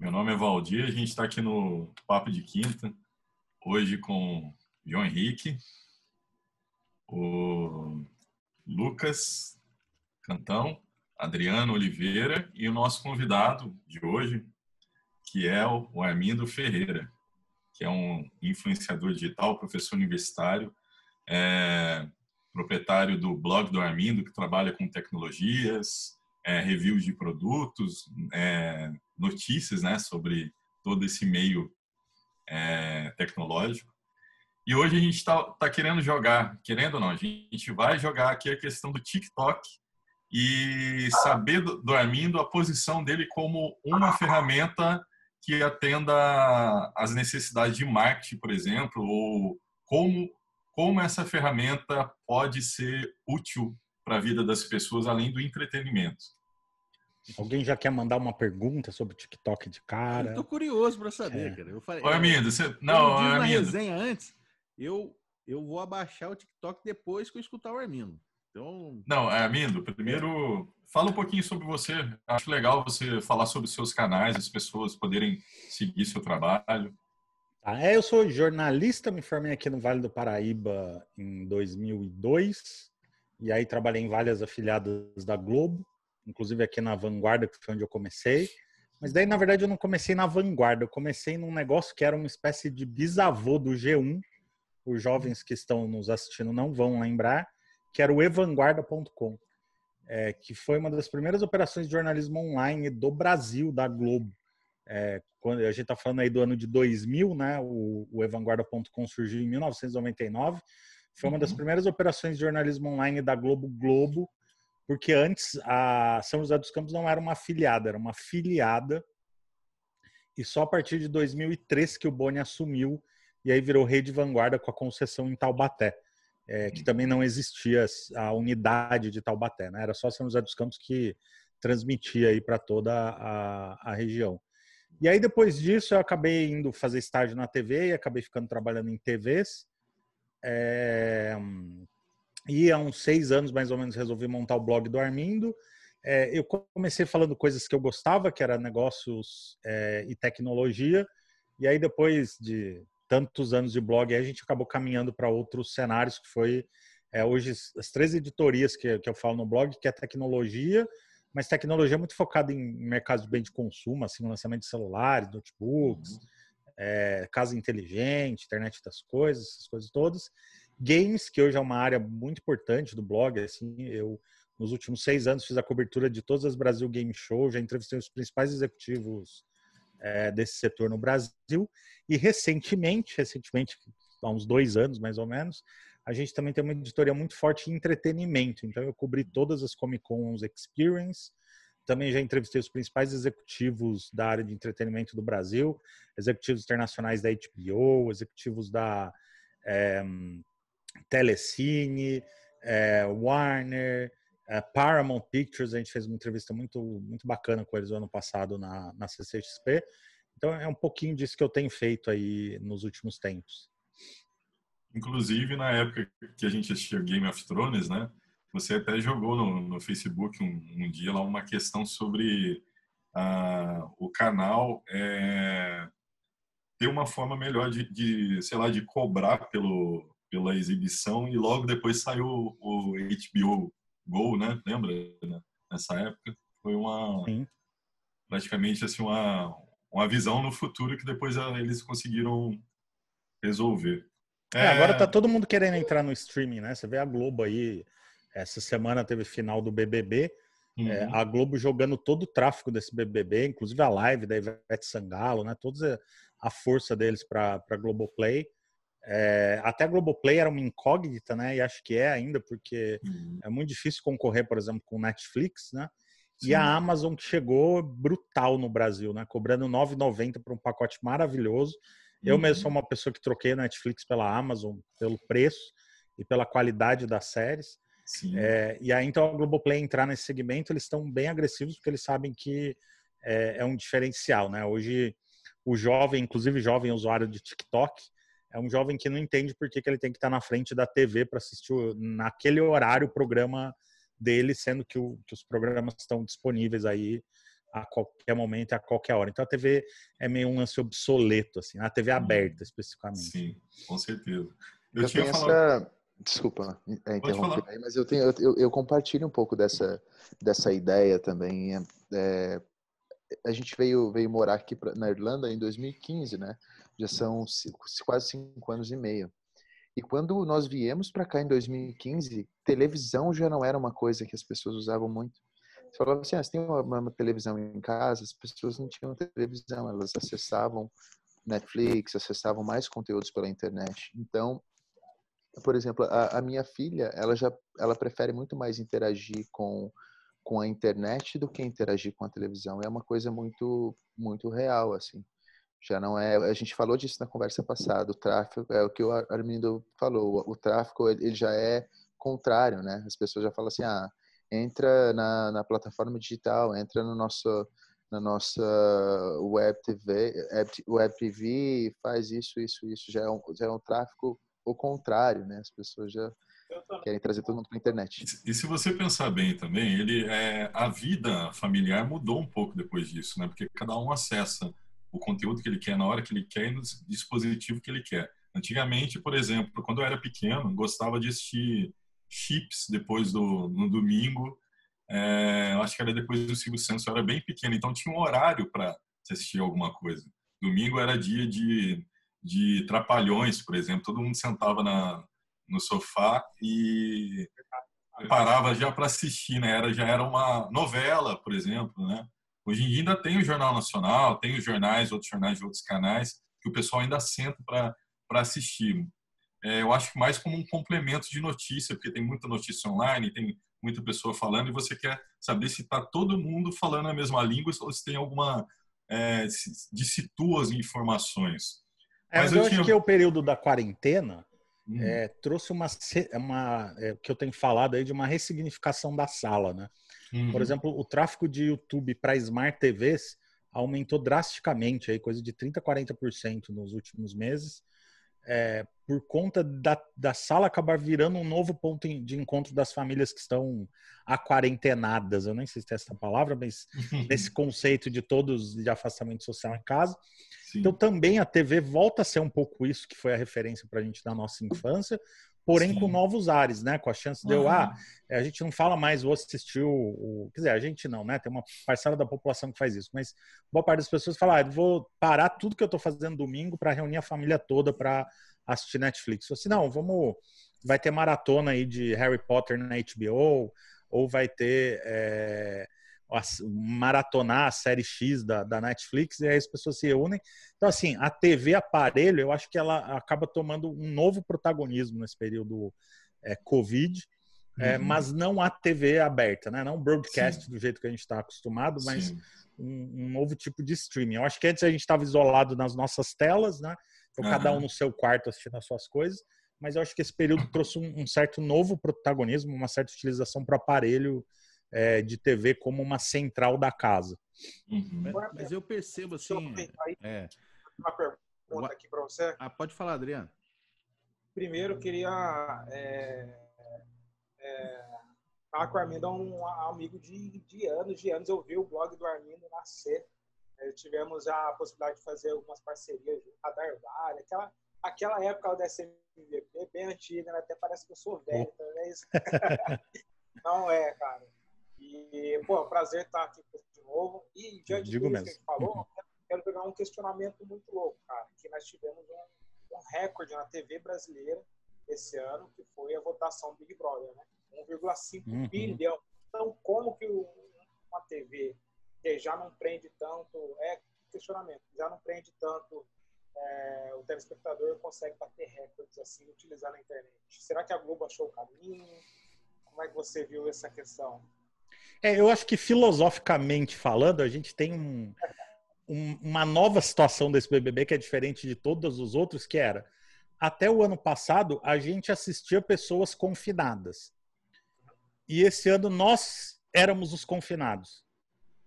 Meu nome é Valdir, a gente está aqui no Papo de Quinta, hoje com João Henrique, o Lucas Cantão, Adriano Oliveira e o nosso convidado de hoje, que é o Armindo Ferreira, que é um influenciador digital, professor universitário, é, proprietário do blog do Armindo, que trabalha com tecnologias, é, reviews de produtos, é, notícias né, sobre todo esse meio é, tecnológico. E hoje a gente está tá querendo jogar, querendo ou não, a gente vai jogar aqui a questão do TikTok e saber do, do Armindo a posição dele como uma ferramenta que atenda às necessidades de marketing, por exemplo, ou como, como essa ferramenta pode ser útil para a vida das pessoas além do entretenimento. Alguém já quer mandar uma pergunta sobre o TikTok de cara? Eu tô curioso para saber, é. cara. Eu falei, Ô, Armindo, você... não, eu na resenha antes, eu, eu vou abaixar o TikTok depois que eu escutar o Armindo. Então... Não, Armindo, primeiro fala um pouquinho sobre você. Acho legal você falar sobre seus canais, as pessoas poderem seguir seu trabalho. Ah, é, eu sou jornalista, me formei aqui no Vale do Paraíba em 2002 e aí trabalhei em várias afiliadas da Globo inclusive aqui na Vanguarda, que foi onde eu comecei. Mas daí, na verdade, eu não comecei na Vanguarda, eu comecei num negócio que era uma espécie de bisavô do G1. Os jovens que estão nos assistindo não vão lembrar, que era o evanguarda.com, é, que foi uma das primeiras operações de jornalismo online do Brasil, da Globo. É, quando a gente está falando aí do ano de 2000, né? O, o evanguarda.com surgiu em 1999. Foi uma das uhum. primeiras operações de jornalismo online da Globo Globo, porque antes a São José dos Campos não era uma afiliada, era uma filiada. E só a partir de 2003 que o Boni assumiu e aí virou rede vanguarda com a concessão em Taubaté, é, que também não existia a unidade de Taubaté, né? Era só São José dos Campos que transmitia aí para toda a, a região. E aí depois disso eu acabei indo fazer estágio na TV e acabei ficando trabalhando em TVs. É, e há uns seis anos, mais ou menos, resolvi montar o blog do Armindo. É, eu comecei falando coisas que eu gostava, que era negócios é, e tecnologia. E aí, depois de tantos anos de blog, a gente acabou caminhando para outros cenários, que foi é, hoje as três editorias que, que eu falo no blog, que é tecnologia, mas tecnologia muito focada em mercado de bem de consumo, assim, lançamento de celulares, notebooks, uhum. É, casa inteligente, internet das coisas, essas coisas todas. Games, que hoje é uma área muito importante do blog, assim, eu nos últimos seis anos fiz a cobertura de todas as Brasil Game Show, já entrevistei os principais executivos é, desse setor no Brasil e recentemente, recentemente, há uns dois anos mais ou menos, a gente também tem uma editoria muito forte em entretenimento. Então eu cobri todas as Comic Cons Experience, também já entrevistei os principais executivos da área de entretenimento do Brasil, executivos internacionais da HBO, executivos da é, Telecine, é, Warner, é, Paramount Pictures. A gente fez uma entrevista muito, muito bacana com eles no ano passado na, na CCXP. Então é um pouquinho disso que eu tenho feito aí nos últimos tempos. Inclusive, na época que a gente assistia Game of Thrones, né? Você até jogou no, no Facebook um, um, dia lá uma questão sobre uh, o canal é, ter uma forma melhor de, de, sei lá, de cobrar pelo, pela exibição e logo depois saiu o HBO Go, né? Lembra? Nessa época foi uma Sim. praticamente assim uma uma visão no futuro que depois eles conseguiram resolver. É, é, agora tá todo mundo querendo entrar no streaming, né? Você vê a Globo aí, essa semana teve final do BBB, é, uhum. é, a Globo jogando todo o tráfego desse BBB, inclusive a live da Ivete Sangalo, né? Toda a força deles para Globoplay. É, até a Globoplay era uma incógnita, né? E acho que é ainda, porque uhum. é muito difícil concorrer, por exemplo, com Netflix, né? Sim. E a Amazon que chegou brutal no Brasil, né? Cobrando 9,90 por um pacote maravilhoso. Eu uhum. mesmo sou uma pessoa que troquei a Netflix pela Amazon pelo preço e pela qualidade das séries. É, e aí, então, a Globoplay entrar nesse segmento, eles estão bem agressivos porque eles sabem que é, é um diferencial, né? Hoje, o jovem, inclusive jovem usuário de TikTok, é um jovem que não entende por que, que ele tem que estar na frente da TV para assistir naquele horário o programa dele, sendo que, o, que, os programas estão disponíveis aí a qualquer momento, a qualquer hora. Então a TV é meio um lance obsoleto, assim, a TV aberta especificamente. Sim, com certeza. Eu, eu tinha falado... essa... Desculpa é, interromper aí, mas eu, tenho, eu, eu, compartilho um pouco dessa, dessa ideia também. É, é a gente veio, veio morar aqui pra, na Irlanda em 2015, né? Já são cinco, quase cinco anos e meio. E quando nós viemos para cá em 2015, televisão já não era uma coisa que as pessoas usavam muito. Você falava assim, ah, você tem uma, uma, televisão em casa? As pessoas não tinham televisão, elas acessavam Netflix, acessavam mais conteúdos pela internet. Então, por exemplo, a, a minha filha, ela já ela prefere muito mais interagir com com a internet do que interagir com a televisão. É uma coisa muito muito real assim. Já não é, a gente falou disso na conversa passada, o tráfego é o que o Armindo falou, o tráfego ele já é contrário, né? As pessoas já falam assim: "Ah, entra na, na plataforma digital, entra no nosso na nossa web TV, web TV, faz isso, isso, isso. Já é um, já é um tráfego o contrário, né? As pessoas já querem trazer todo mundo para a internet. E se você pensar bem também, ele é, a vida familiar mudou um pouco depois disso, né? Porque cada um acessa o conteúdo que ele quer na hora que ele quer e no dispositivo que ele quer. Antigamente, por exemplo, quando eu era pequeno, gostava de assistir chips depois do no domingo. É, eu acho que era depois do Silvio Santos, eu era bem pequeno, então tinha um horário para assistir alguma coisa. Domingo era dia de, de trapalhões, por exemplo, todo mundo sentava na, no sofá e parava já para assistir, né? Era, já era uma novela, por exemplo, né? Hoje em dia ainda tem o Jornal Nacional, tem os jornais, outros jornais de outros canais, que o pessoal ainda senta para assistir é, eu acho que mais como um complemento de notícia, porque tem muita notícia online, tem muita pessoa falando e você quer saber se está todo mundo falando a mesma língua ou se tem alguma é, dissitua as informações. É, mas eu, eu tinha... acho que o período da quarentena hum. é, trouxe uma, uma é, que eu tenho falado aí de uma ressignificação da sala, né? Uhum. Por exemplo, o tráfego de YouTube para Smart TVs aumentou drasticamente, aí coisa de 30, 40% nos últimos meses é, por conta da, da sala acabar virando um novo ponto de encontro das famílias que estão aquarentenadas. Eu nem sei se tem essa palavra, mas nesse conceito de todos de afastamento social em casa. Sim. Então também a TV volta a ser um pouco isso que foi a referência para a gente da nossa infância, porém Sim. com novos ares, né? Com a chance de eu, ah, a gente não fala mais, vou assistir o, Quer dizer, a gente não, né? Tem uma parcela da população que faz isso, mas boa parte das pessoas fala, ah, vou parar tudo que eu estou fazendo domingo para reunir a família toda para assistir Netflix. Ou assim, não, vamos. Vai ter maratona aí de Harry Potter na HBO, ou vai ter. É, maratonar a série X da, da Netflix e aí as pessoas se reúnem. Então, assim, a TV aparelho, eu acho que ela acaba tomando um novo protagonismo nesse período é, Covid, é, uhum. mas não a TV aberta, né? Não broadcast Sim. do jeito que a gente está acostumado, mas um, um, novo tipo de streaming. Eu acho que antes a gente estava isolado nas nossas telas, né? Então, uhum. cada um no seu quarto assistindo as suas coisas, mas eu acho que esse período trouxe um, um certo novo protagonismo, uma certa utilização para o aparelho é, de TV como uma central da casa. Uhum. Mas, mas, eu percebo assim. É, uma pergunta aqui para você. Ah, pode falar, Adriano. Primeiro, queria é, é, falar que o Armindo é um amigo de, de anos, de anos. Eu vi o blog do Armindo nascer. É, tivemos a possibilidade de fazer algumas parcerias com a Darvale, aquela, aquela época da SMVP, bem antiga, né? até parece que eu sou velho, então não é isso? Não é, cara. E, pô, é um prazer estar aqui de novo. E diante Digo disso mesmo. que a gente falou, quero pegar um questionamento muito louco, cara. Que nós tivemos um, um recorde na TV brasileira esse ano, que foi a votação Big Brother, né? 1,5 uhum. bilhão. Então, como que uma TV que já não prende tanto, é questionamento, já não prende tanto é, o telespectador consegue bater recordes assim, utilizar na internet. Será que a Globo achou o caminho? Como é que você viu essa questão? É, eu acho que filosoficamente falando, a gente tem um, um, uma nova situação desse BBB que é diferente de todos os outros, que era até o ano passado a gente assistia pessoas confinadas. E esse ano nós éramos os confinados,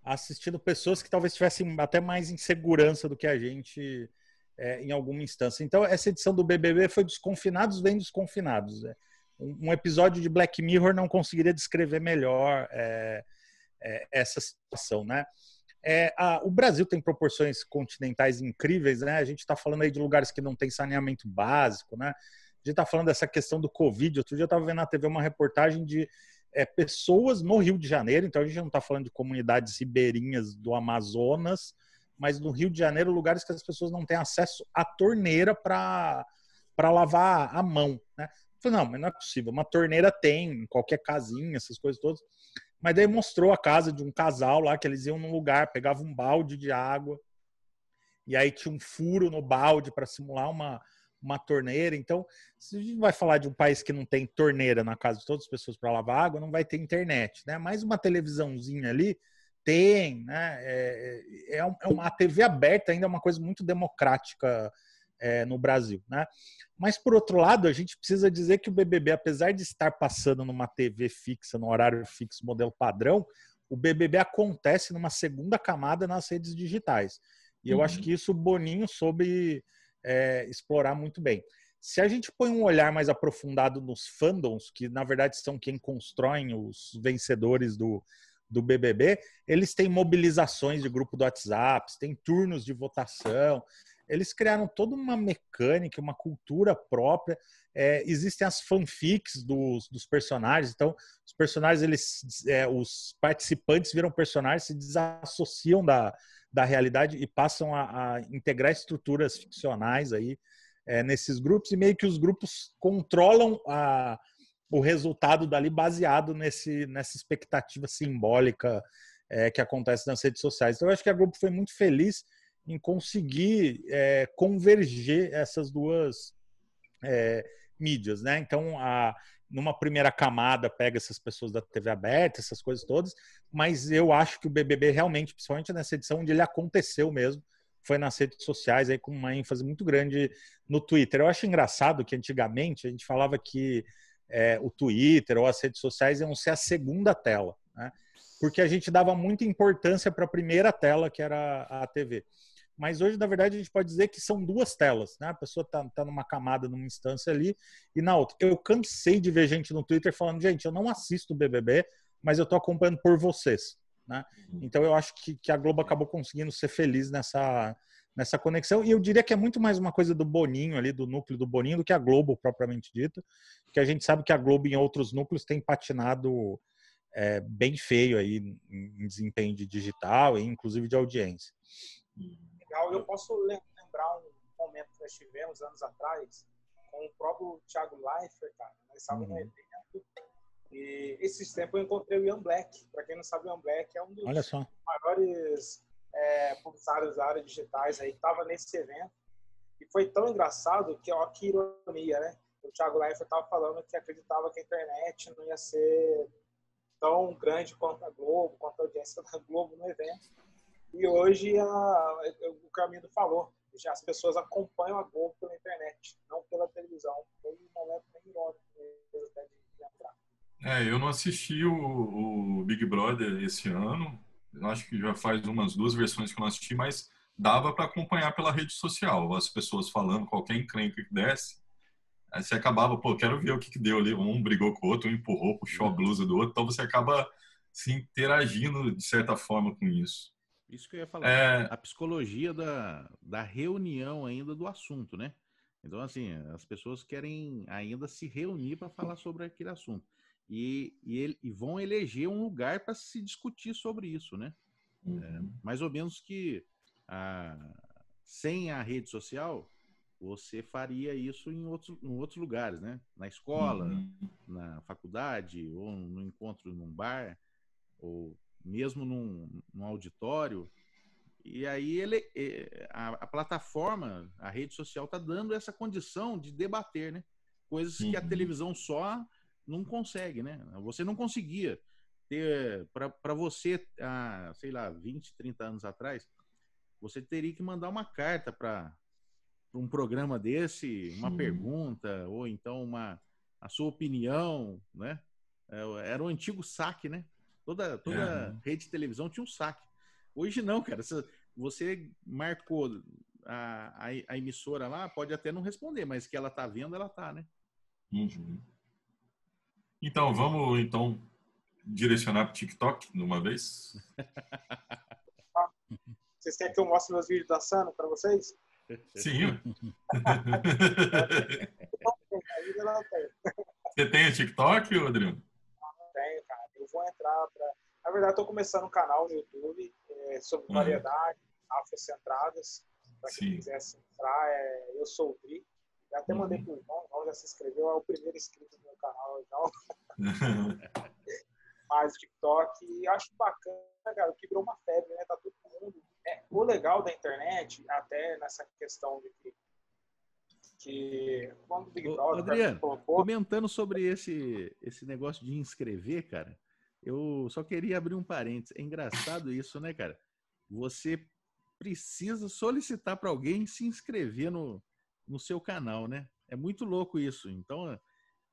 assistindo pessoas que talvez tivessem até mais insegurança do que a gente é, em alguma instância. Então, essa edição do BBB foi dos confinados vem dos confinados. Né? Um episódio de Black Mirror não conseguiria descrever melhor é, é, essa situação, né? É, a, o Brasil tem proporções continentais incríveis, né? A gente está falando aí de lugares que não tem saneamento básico, né? A gente está falando dessa questão do Covid. Outro dia eu estava vendo na TV uma reportagem de é, pessoas no Rio de Janeiro, então a gente não está falando de comunidades ribeirinhas do Amazonas, mas no Rio de Janeiro, lugares que as pessoas não têm acesso à torneira para lavar a mão. Né? Falei, não, mas não é possível. Uma torneira tem, em qualquer casinha, essas coisas todas. Mas daí mostrou a casa de um casal lá, que eles iam num lugar, pegavam um balde de água, e aí tinha um furo no balde para simular uma, uma torneira. Então, se a gente vai falar de um país que não tem torneira na casa de todas as pessoas para lavar água, não vai ter internet, né? Mais uma televisãozinha ali tem, né? É, é, é uma, a TV aberta ainda é uma coisa muito democrática é, no Brasil, né? Mas por outro lado, a gente precisa dizer que o BBB, apesar de estar passando numa TV fixa, no horário fixo, modelo padrão, o BBB acontece numa segunda camada nas redes digitais. E eu acho uhum. que isso o Boninho soube é, explorar muito bem. Se a gente põe um olhar mais aprofundado nos fandoms, que na verdade são quem constroem os vencedores do, do BBB, eles têm mobilizações de grupo do WhatsApp, têm turnos de votação, eles criaram toda uma mecânica, uma cultura própria. É, existem as fanfics dos, dos, personagens, então os personagens, eles, é, os participantes viram personagens, se desassociam da, da realidade e passam a, a integrar estruturas ficcionais aí é, nesses grupos e meio que os grupos controlam a, o resultado dali baseado nesse, nessa expectativa simbólica é, que acontece nas redes sociais. Então, eu acho que a Globo foi muito feliz em conseguir é, converger essas duas é, mídias, né? Então, a, numa primeira camada pega essas pessoas da TV aberta, essas coisas todas, mas eu acho que o BBB realmente, principalmente nessa edição onde ele aconteceu mesmo, foi nas redes sociais aí com uma ênfase muito grande no Twitter. Eu acho engraçado que antigamente a gente falava que é, o Twitter ou as redes sociais iam ser a segunda tela, né? porque a gente dava muita importância para a primeira tela, que era a TV. Mas hoje, na verdade, a gente pode dizer que são duas telas, né? A pessoa está tá numa camada, numa instância ali, e na outra. Eu cansei de ver gente no Twitter falando, gente, eu não assisto o BBB, mas eu estou acompanhando por vocês, né? Uhum. Então eu acho que, que a Globo acabou conseguindo ser feliz nessa, nessa conexão. E eu diria que é muito mais uma coisa do Boninho ali, do núcleo do Boninho, do que a Globo propriamente dita. Que a gente sabe que a Globo em outros núcleos tem patinado é, bem feio aí em desempenho de digital e inclusive de audiência. Legal. Eu posso lembrar um momento que nós tivemos anos atrás com o próprio Thiago Leifert, cara. Nós estávamos uhum. no evento e esses tempos eu encontrei o Ian Black. Para quem não sabe, o Ian Black é um dos maiores é, publicitários da área digitais aí, estava nesse evento. E foi tão engraçado que, ó, que ironia, né? O Thiago Leifert estava falando que acreditava que a internet não ia ser tão grande quanto a Globo, quanto a audiência da Globo no evento. E hoje a, o Caminho falou, já as pessoas acompanham a Globo pela internet, não pela televisão. Foi um momento bem irônico de entrar. É, eu não assisti o, o Big Brother esse ano, eu acho que já faz umas duas versões que eu não assisti, mas dava para acompanhar pela rede social, as pessoas falando, qualquer encrenca que desse. Aí você acabava, pô, quero ver o que, que deu ali. Um brigou com o outro, um empurrou, puxou a blusa do outro. Então você acaba se interagindo de certa forma com isso. Isso que eu ia falar. É... A psicologia da, da reunião ainda do assunto, né? Então, assim, as pessoas querem ainda se reunir para falar sobre aquele assunto e, e, e vão eleger um lugar para se discutir sobre isso, né? É, uhum. É, mais ou menos que a, sem a rede social, você faria isso em outros, em outros lugares, né? Na escola, uhum. na faculdade, ou no encontro num bar, ou mesmo num, num auditório. E aí ele, a, a, plataforma, a rede social está dando essa condição de debater, né? Coisas uhum. que a uhum. televisão só não consegue, né? Você não conseguia ter para você, ah, sei lá, 20, 30 anos atrás, você teria que mandar uma carta para um programa desse, uma pergunta ou então uma a sua opinião, né? É, era o antigo saque, né? Toda toda é. rede de televisão tinha um saque. Hoje não, cara. Você marcou a, a, a, emissora lá, pode até não responder, mas que ela tá vendo, ela tá, né? Uhum. Então, vamos então direcionar para o TikTok de uma vez? Vocês querem que eu mostre meus vídeos dançando para vocês? Sim. Você tem o TikTok, Rodrigo? Vou entrar para. Na verdade, estou começando um canal no YouTube é, sobre uhum. variedade, afrocentradas. Para quem quiser entrar, é, eu sou o Dri. Já até mandei uhum. pro irmão, o já se inscreveu, é o primeiro inscrito no meu canal. Então. Mas o TikTok, acho bacana, cara, que virou uma febre, né? Tá todo mundo. É, o legal da internet, até nessa questão de que que quando o Big Brother Adriano, colocou... comentando sobre esse esse negócio de inscrever, cara, eu só queria abrir um parênteses. É engraçado isso, né, cara? Você precisa solicitar para alguém se inscrever no, no seu canal, né? É muito louco isso. Então,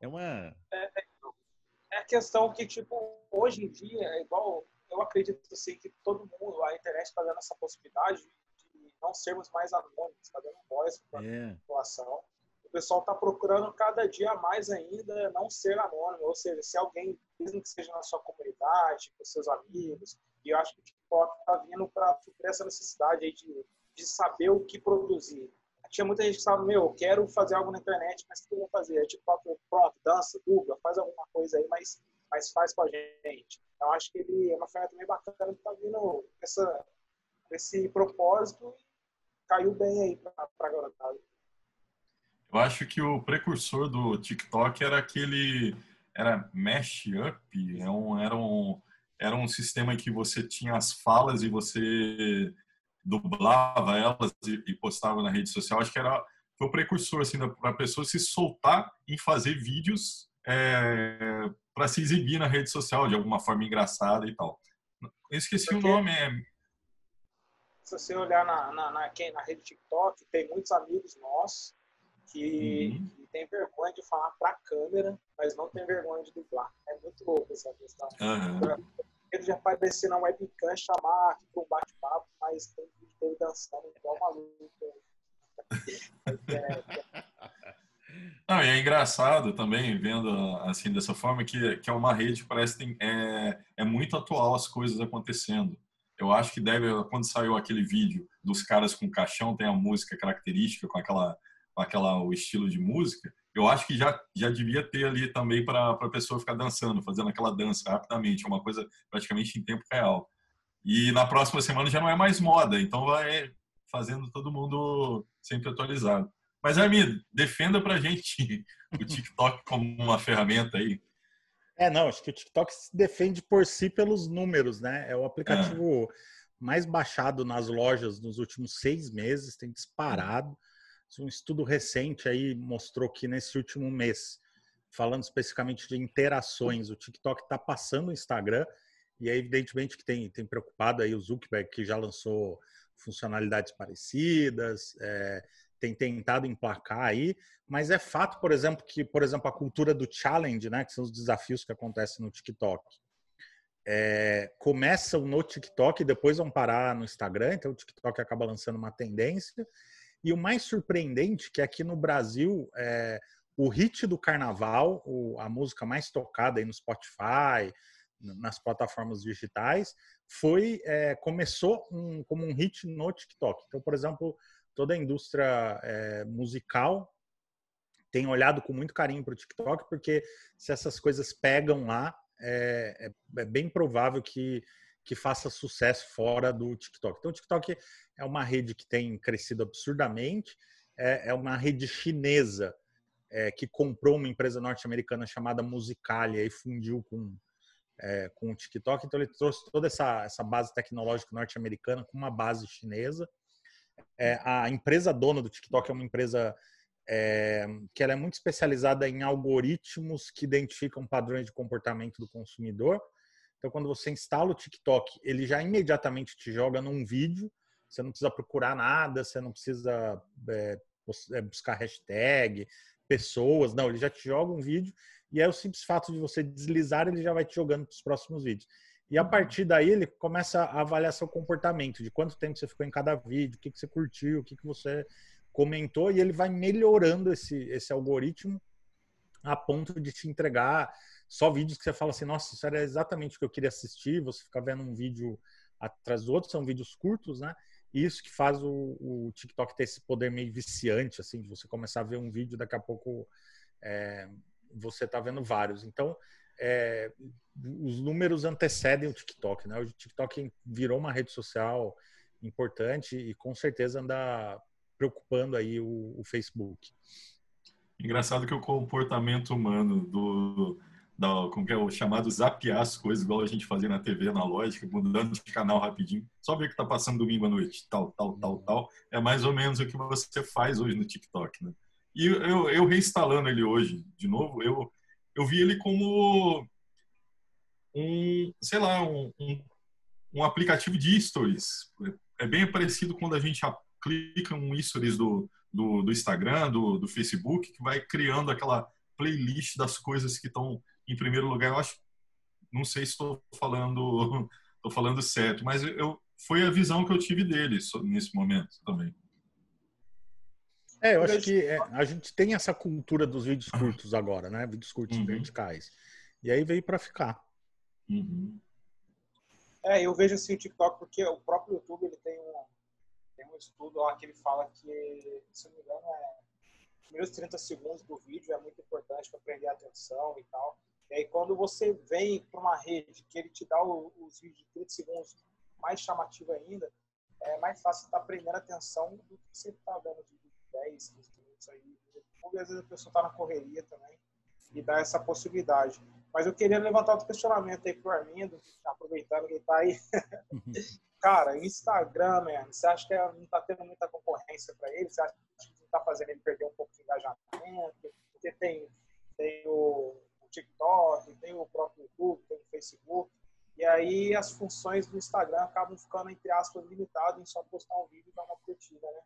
é uma. É, é a questão que, tipo, hoje em dia, é igual. Eu acredito assim, que todo mundo, a internet está dando essa possibilidade de não sermos mais anônimos, está dando voz para a é. população. O pessoal está procurando cada dia mais ainda não ser anônimo, ou seja, se alguém, mesmo que seja na sua comunidade, com seus amigos, e eu acho que o TikTok está vindo para suprir essa necessidade aí de, de saber o que produzir tinha muita gente que falava, meu, eu quero fazer algo na internet, mas o que eu vou fazer? Aí, tipo, pronto, dança, dubla, faz alguma coisa aí, mas, mas faz com a gente. Então, acho que ele é uma ferramenta também bacana que tá vindo essa, esse propósito e caiu bem aí para a garotada. Eu acho que o precursor do TikTok era aquele era Mashup, é um, era um era um sistema em que você tinha as falas e você dublava elas e, e, postava na rede social, acho que era foi o precursor assim para a pessoa se soltar em fazer vídeos é, para se exibir na rede social de alguma forma engraçada e tal. Eu esqueci Porque, o nome. É... Se você olhar na, na, na, na rede TikTok, tem muitos amigos nossos que, uhum. que tem vergonha de falar para a câmera, mas não tem vergonha de dublar. É muito louco essa questão. Uhum medo de aparecer na webcam, chamar aqui para um bate-papo, mas tem vídeo dele dançando igual maluco. Não, e é engraçado também, vendo assim dessa forma, que, que é uma rede que parece que tem, é, é muito atual as coisas acontecendo. Eu acho que deve, quando saiu aquele vídeo dos caras com caixão, tem a música característica, com aquela, aquela o estilo de música, eu acho que já, já devia ter ali também para a pessoa ficar dançando, fazendo aquela dança rapidamente, uma coisa praticamente em tempo real. E na próxima semana já não é mais moda, então vai fazendo todo mundo sempre atualizado. Mas, Armin, defenda para a gente o TikTok como uma ferramenta aí. É, não, acho que o TikTok se defende por si pelos números, né? É o aplicativo é. mais baixado nas lojas nos últimos seis meses, tem disparado. Um estudo recente aí mostrou que nesse último mês, falando especificamente de interações, o TikTok está passando o Instagram e é evidentemente que tem, tem preocupado aí o Zuckerberg, que já lançou funcionalidades parecidas, é, tem tentado emplacar aí, mas é fato, por exemplo, que, por exemplo, a cultura do challenge, né, que são os desafios que acontecem no TikTok, é, começam no TikTok e depois vão parar no Instagram, então o TikTok acaba lançando uma tendência e o mais surpreendente que aqui no Brasil, é, o hit do carnaval, o, a música mais tocada aí no Spotify, nas plataformas digitais, foi é, começou um, como um hit no TikTok. Então, por exemplo, toda a indústria é, musical tem olhado com muito carinho para o TikTok, porque se essas coisas pegam lá, é, é, é bem provável que que faça sucesso fora do TikTok. Então, o TikTok é uma rede que tem crescido absurdamente, é, é uma rede chinesa é, que comprou uma empresa norte-americana chamada Musicalia e fundiu com, é, com o TikTok. Então, ele trouxe toda essa, essa base tecnológica norte-americana com uma base chinesa. É, a empresa dona do TikTok é uma empresa é, que ela é muito especializada em algoritmos que identificam padrões de comportamento do consumidor então, quando você instala o TikTok, ele já imediatamente te joga num vídeo. Você não precisa procurar nada, você não precisa é, é, buscar hashtag, pessoas. Não, ele já te joga um vídeo. E aí, o simples fato de você deslizar, ele já vai te jogando para os próximos vídeos. E a partir daí, ele começa a avaliar seu comportamento, de quanto tempo você ficou em cada vídeo, o que, que você curtiu, o que, que você comentou, e ele vai melhorando esse, esse algoritmo a ponto de te entregar só vídeos que você fala assim, nossa, isso era exatamente o que eu queria assistir, você fica vendo um vídeo atrás do outro, são vídeos curtos, né? Isso que faz o, o, TikTok ter esse poder meio viciante, assim, de você começar a ver um vídeo, daqui a pouco é, você está vendo vários. Então, é, os números antecedem o TikTok, né? O TikTok virou uma rede social importante e com certeza anda preocupando aí o, o Facebook. Engraçado que o comportamento humano do, da, como que é o chamado zapear as coisas, igual a gente fazia na TV analógica, mudando de canal rapidinho, só ver o que está passando domingo à noite, tal, tal, tal, tal, é mais ou menos o que você faz hoje no TikTok, né? E eu, eu reinstalando ele hoje, de novo, eu, eu vi ele como um, sei lá, um, um, um aplicativo de stories. É bem parecido quando a gente clica um stories do, do, do Instagram, do, do Facebook, que vai criando aquela playlist das coisas que estão em primeiro lugar. Eu acho, não sei se estou falando, estou falando certo, mas eu foi a visão que eu tive dele nesse momento também. É, eu acho que é, a gente tem essa cultura dos vídeos curtos agora, né? Vídeos curtos uhum. verticais. E aí veio para ficar. Uhum. É, eu vejo assim o TikTok porque o próprio YouTube ele tem um, tem um estudo lá que ele fala que, se não me engano, é os primeiros 30 segundos do vídeo é muito importante para prender a atenção e tal. Aí quando você vem para uma rede que ele te dá os vídeos de 30 segundos mais chamativo ainda, é mais fácil estar tá prendendo atenção do que você está dando de 10, 15 minutos aí às vezes a pessoa está na correria também e dá essa possibilidade. Mas eu queria levantar outro questionamento aí pro Armindo, aproveitando que ele está aí. Cara, Instagram, man, você acha que não está tendo muita concorrência para ele? Você acha que não está fazendo ele perder um pouco de engajamento? Porque tem, tem o TikTok, tem o próprio YouTube, tem o Facebook. E aí as funções do Instagram acabam ficando, entre aspas, limitadas em só postar um vídeo e dar uma curtida, né?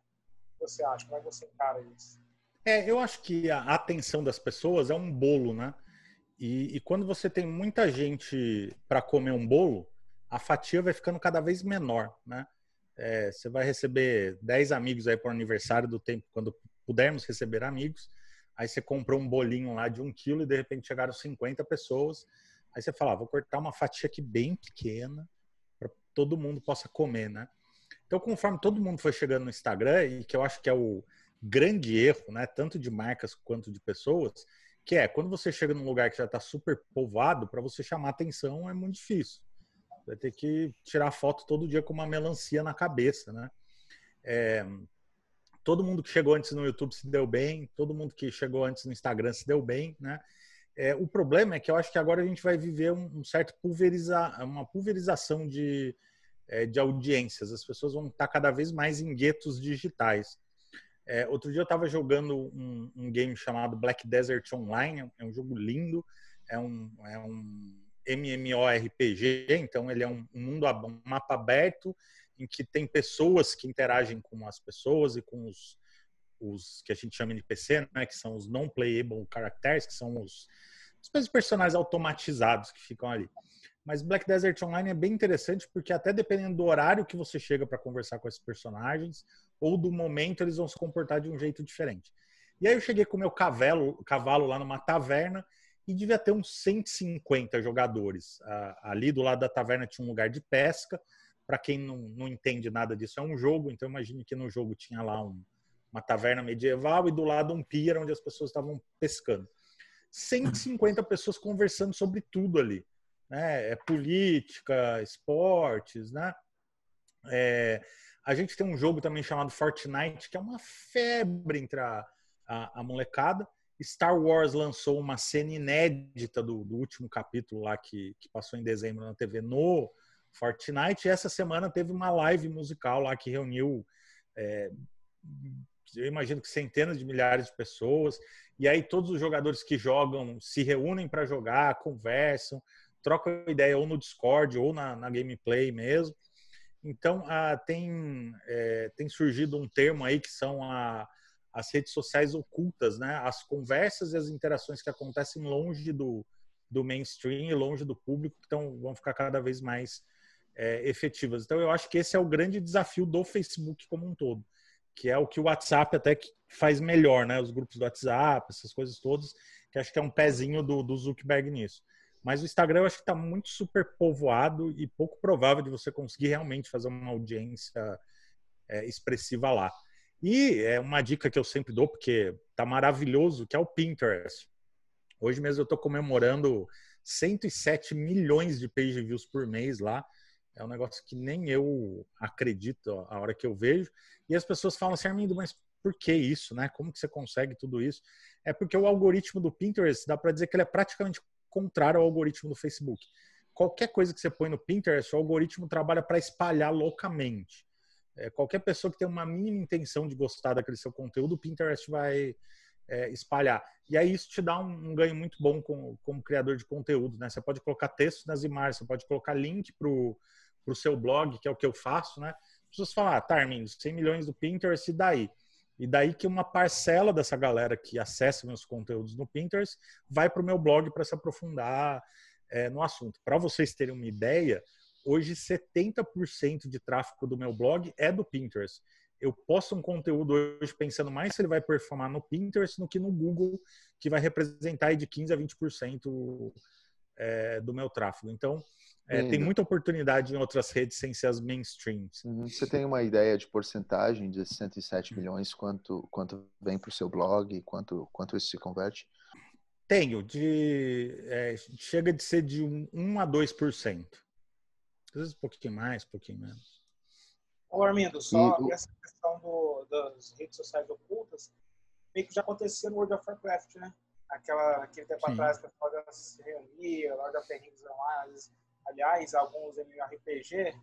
você acha? Como é que você encara isso? É, eu acho que a atenção das pessoas é um bolo, né? E, e quando você tem muita gente para comer um bolo, a fatia vai ficando cada vez menor, né? É, você vai receber 10 amigos aí para o aniversário do tempo, quando pudermos receber amigos. Aí você comprou um bolinho lá de um quilo e de repente chegaram 50 pessoas. Aí você fala, ah, vou cortar uma fatia aqui bem pequena para todo mundo possa comer, né? Então, conforme todo mundo foi chegando no Instagram, e que eu acho que é o grande erro, né, tanto de marcas quanto de pessoas, que é quando você chega num lugar que já está super povoado, para você chamar atenção é muito difícil. Vai ter que tirar foto todo dia com uma melancia na cabeça, né? É, todo mundo que chegou antes no YouTube se deu bem, todo mundo que chegou antes no Instagram se deu bem, né? É, o problema é que eu acho que agora a gente vai viver um, um certo pulverizar, uma pulverização de, é, de audiências. As pessoas vão estar cada vez mais em guetos digitais. É, outro dia eu estava jogando um, um, game chamado Black Desert Online, é um jogo lindo, é um, é um MMORPG, então ele é um, um mundo, um mapa aberto em que tem pessoas que interagem com as pessoas e com os, os que a gente chama de PC, né, que são os non-playable characters, que são os, os personagens automatizados que ficam ali. Mas Black Desert Online é bem interessante porque até dependendo do horário que você chega para conversar com esses personagens ou do momento, eles vão se comportar de um jeito diferente. E aí eu cheguei com o meu cavalo, cavalo lá numa taverna e devia ter uns 150 jogadores. ali do lado da taverna tinha um lugar de pesca. Para quem não, não entende nada disso, é um jogo, então imagine que no jogo tinha lá um, uma taverna medieval e do lado um pier onde as pessoas estavam pescando. 150 pessoas conversando sobre tudo ali né? É política, esportes, né? É, a gente tem um jogo também chamado Fortnite, que é uma febre entre a, a, a molecada. Star Wars lançou uma cena inédita do, do último capítulo lá que, que, passou em dezembro na TV no Fortnite. E essa semana teve uma live musical lá que reuniu, é, eu imagino que centenas de milhares de pessoas. E aí todos os jogadores que jogam se reúnem para jogar, conversam troca ideia ou no Discord ou na, na gameplay mesmo. Então, tem, é, tem surgido um termo aí que são a, as redes sociais ocultas, né? As conversas e as interações que acontecem longe do, do mainstream e longe do público, então vão ficar cada vez mais é, efetivas. Então, eu acho que esse é o grande desafio do Facebook como um todo, que é o que o WhatsApp até faz melhor, né? Os grupos do WhatsApp, essas coisas todas, que acho que é um pezinho do, do Zuckerberg nisso. Mas o Instagram eu acho que está muito super povoado e pouco provável de você conseguir realmente fazer uma audiência é, expressiva lá. E é uma dica que eu sempre dou, porque tá maravilhoso, que é o Pinterest. Hoje mesmo eu estou comemorando 107 milhões de page views por mês lá. É um negócio que nem eu acredito a hora que eu vejo. E as pessoas falam assim, Armindo, mas por que isso, né? Como que você consegue tudo isso? É porque o algoritmo do Pinterest, dá para dizer que ele é praticamente contrário ao algoritmo do Facebook. Qualquer coisa que você põe no Pinterest, o algoritmo trabalha para espalhar loucamente. É, qualquer pessoa que tem uma mínima intenção de gostar daquele seu conteúdo, o Pinterest vai é, espalhar. E aí isso te dá um, um ganho muito bom como, como, criador de conteúdo, né? Você pode colocar texto nas imagens, você pode colocar link para o seu blog, que é o que eu faço, né? As pessoas falam, ah, tá, Armindo, 100 milhões do Pinterest, e daí? E daí que uma parcela dessa galera que acessa meus conteúdos no Pinterest vai para o meu blog para se aprofundar é, no assunto. Para vocês terem uma ideia, hoje 70% de tráfego do meu blog é do Pinterest. Eu posto um conteúdo hoje pensando mais se ele vai performar no Pinterest do que no Google, que vai representar de 15% a 20% é, do meu tráfego. Então, é, tem muita oportunidade em outras redes sem ser as mainstreams. Uhum. Você tem uma ideia de porcentagem de 107 hum. milhões, quanto, quanto vem para o seu blog, quanto, quanto isso se converte? Tenho, de, é, chega de ser de 1, 1 a 2%. Às vezes um pouquinho mais, um pouquinho menos. Ô Armindo, só e, essa questão do, das redes sociais ocultas, meio que já acontecia no World of Warcraft, né? Aquela, aquele tempo Sim. atrás que a pessoa se reunia, Lord of the Rings aliás, alguns MMORPG,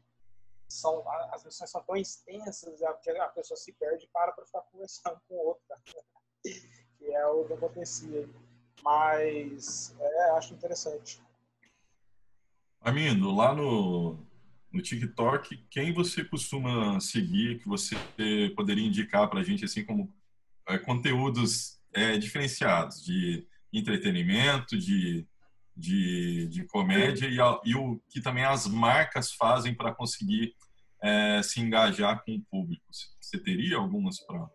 são, as missões são tão extensas que a pessoa se perde e para para ficar conversando com o outro, que é o que acontecia. Mas é, acho interessante. Armindo, lá no, no TikTok, quem você costuma seguir, que você poderia indicar para a gente, assim, como é, conteúdos é, diferenciados, de entretenimento, de de, de comédia e, a, e, o que também as marcas fazem para conseguir é, se engajar com o público. Você teria algumas para.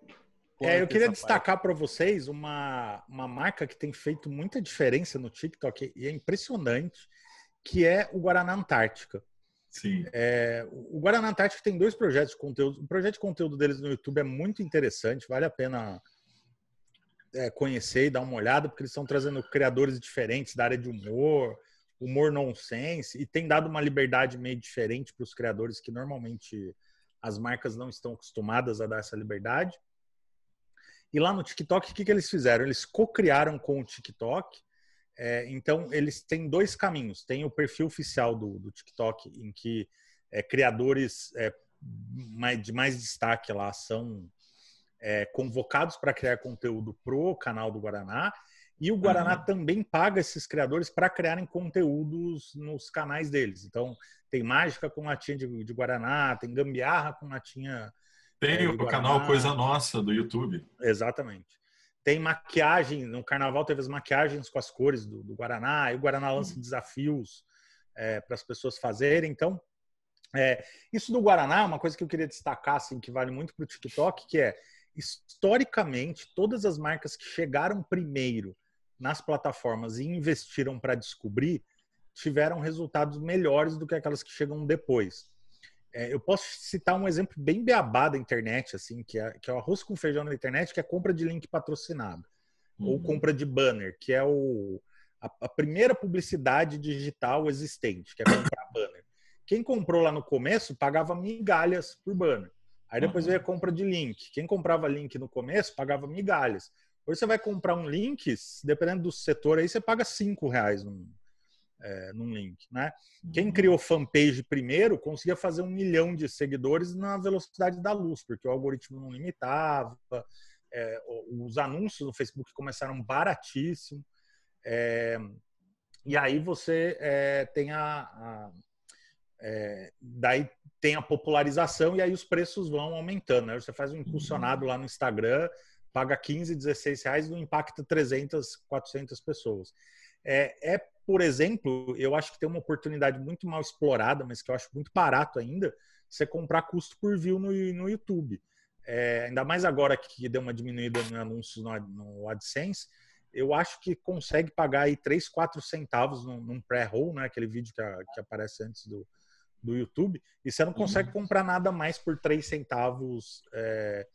É, eu queria destacar para vocês uma, uma marca que tem feito muita diferença no TikTok e é impressionante, que é o Guaraná Antártica. Sim. É, o Guaraná Antártica tem dois projetos de conteúdo. O projeto de conteúdo deles no YouTube é muito interessante, vale a pena é, conhecer e dar uma olhada, porque eles estão trazendo criadores diferentes da área de humor, humor nonsense, e tem dado uma liberdade meio diferente para os criadores que normalmente as marcas não estão acostumadas a dar essa liberdade. E lá no TikTok, o que, que eles fizeram? Eles co-criaram com o TikTok. É, então, eles têm dois caminhos. Tem o perfil oficial do, do TikTok, em que é, criadores é, mais, de mais destaque lá são é, convocados para criar conteúdo pro canal do Guaraná. E o Guaraná uhum. também paga esses criadores para criarem conteúdos nos canais deles. Então, tem mágica com latinha de, de Guaraná, tem gambiarra com latinha. Tem é, o Guaraná. canal Coisa Nossa do YouTube. Exatamente. Tem maquiagem, no carnaval teve as maquiagens com as cores do, do Guaraná, e o Guaraná lança uhum. desafios é, para as pessoas fazerem. Então, é, isso do Guaraná é uma coisa que eu queria destacar, assim, que vale muito para o TikTok, que é historicamente, todas as marcas que chegaram primeiro nas plataformas e investiram para descobrir tiveram resultados melhores do que aquelas que chegam depois. É, eu posso citar um exemplo bem beabá da internet, assim, que é, que é o arroz com feijão na internet, que é compra de link patrocinado. Uhum. Ou compra de banner, que é o, a, a, primeira publicidade digital existente, que é comprar banner. Quem comprou lá no começo pagava migalhas por banner. Aí depois uhum. veio a compra de link. Quem comprava link no começo pagava migalhas. Hoje você vai comprar um link, dependendo do setor aí, você paga cinco reais num, é, num link, né? Quem uhum. criou fanpage primeiro conseguia fazer um milhão de seguidores na velocidade da luz, porque o algoritmo não limitava, é, os anúncios no Facebook começaram baratíssimo, é, e aí você é, tem a, a é, daí tem a popularização e aí os preços vão aumentando. Né? Você faz um impulsionado lá no Instagram, paga 15, 16 reais e não impacta 300, 400 pessoas. É, é, por exemplo, eu acho que tem uma oportunidade muito mal explorada, mas que eu acho muito barato ainda, você comprar custo por view no, no YouTube. É, ainda mais agora que deu uma diminuída no anúncios no, no AdSense, eu acho que consegue pagar aí 3, 4 centavos num, num pré-roll, né? aquele vídeo que, a, que aparece antes do, do YouTube e você não consegue uhum. comprar nada mais por 3 centavos é,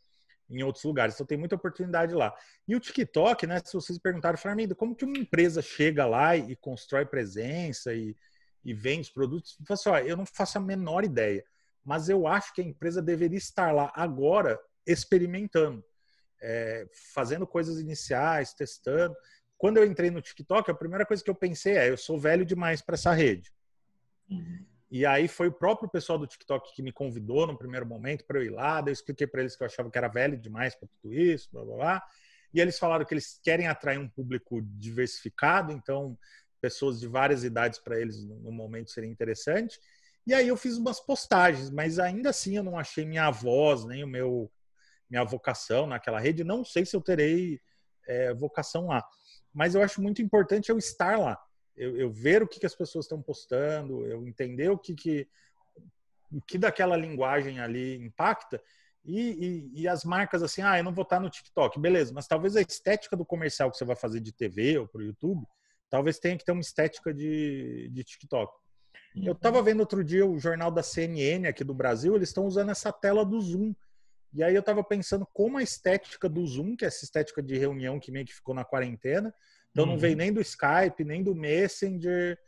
em outros lugares. Então tem muita oportunidade lá. E o TikTok, né? Se vocês perguntaram, Flamengo, como que uma empresa chega lá e, constrói presença e, e vende produtos? Eu, assim, ó, eu não faço a menor ideia, mas eu acho que a empresa deveria estar lá agora experimentando, é, fazendo coisas iniciais, testando. Quando eu entrei no TikTok, a primeira coisa que eu pensei é: eu sou velho demais para essa rede. Uhum. E aí foi o próprio pessoal do TikTok que me convidou no primeiro momento para eu ir lá. Daí eu expliquei para eles que eu achava que era velho demais para tudo isso, blá blá blá. E eles falaram que eles querem atrair um público diversificado, então pessoas de várias idades para eles no momento seria interessante. E aí eu fiz umas postagens, mas ainda assim eu não achei minha voz, nem o meu minha vocação naquela rede. Não sei se eu terei é, vocação lá, mas eu acho muito importante eu estar lá eu, eu ver o que, que as pessoas estão postando, eu entender o que, que, o que daquela linguagem ali impacta. E, e, e, as marcas assim, ah, eu não vou estar no TikTok, beleza, mas talvez a estética do comercial que você vai fazer de TV ou para o YouTube, talvez tenha que ter uma estética de, de TikTok. Eu estava vendo outro dia o jornal da CNN aqui do Brasil, eles estão usando essa tela do Zoom. E aí eu estava pensando como a estética do Zoom, que é essa estética de reunião que meio que ficou na quarentena, então uhum. não veio nem do Skype, nem do Messenger,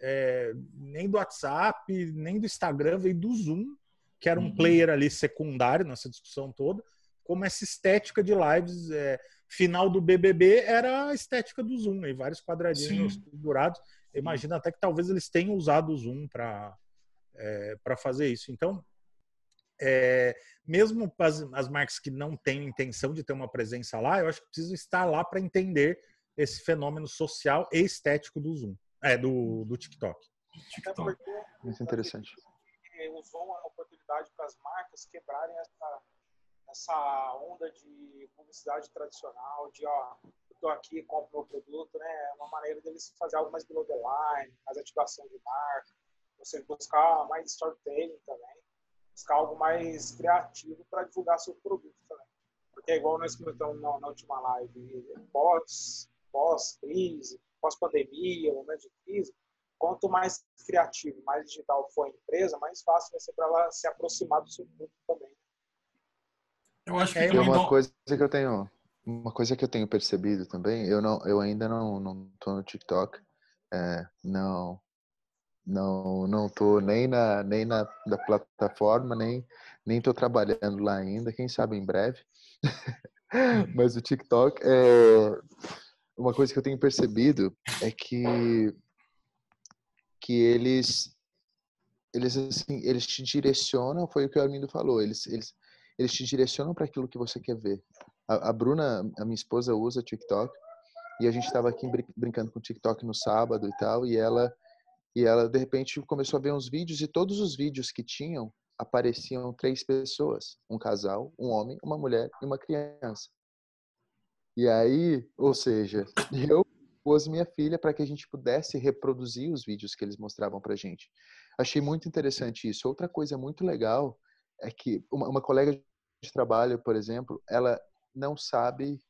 é, nem do WhatsApp, nem do Instagram, veio do Zoom, que era um uhum. player ali secundário nessa discussão toda, como essa estética de lives. É, final do BBB era a estética do Zoom, e vários quadradinhos pendurados. Imagina até que talvez eles tenham usado o Zoom para é, para fazer isso. Então, é, mesmo as, as marcas que não têm intenção de ter uma presença lá, eu acho que precisam estar lá para entender esse fenômeno social e estético do Zoom, é, do, do TikTok. TikTok. Muito interessante. O Zoom é uma oportunidade para as marcas quebrarem essa, essa onda de publicidade tradicional, de ó, tô aqui, compro meu produto, né? É uma maneira deles fazer algo mais below the line, mais ativação de marca, você buscar mais storytelling também, buscar algo mais criativo para divulgar seu produto também. Porque é igual nós comentamos na, na última live, pós pós-crise, pós-pandemia, momento de crise, quanto mais criativo, mais digital for a empresa, mais fácil vai ser para ela se aproximar do seu público também. Eu acho que é uma não... coisa que eu tenho, uma coisa que eu tenho percebido também, eu não, eu ainda não não tô no TikTok, é, não não não tô nem na nem na da plataforma nem nem tô trabalhando lá ainda quem sabe em breve mas o TikTok é uma coisa que eu tenho percebido é que que eles eles assim eles te direcionam foi o que o Armindo falou eles eles eles te direcionam para aquilo que você quer ver. A, a, Bruna a minha esposa usa TikTok e a gente estava aqui brincando com TikTok no sábado e tal e ela e ela de repente começou a ver uns vídeos e todos os vídeos que tinham apareciam três pessoas um casal um homem uma mulher e uma criança e aí, ou seja, eu pus minha filha para que a gente pudesse reproduzir os vídeos que eles mostravam para gente. Achei muito interessante isso. Outra coisa muito legal é que uma, uma colega de trabalho, por exemplo, ela não sabe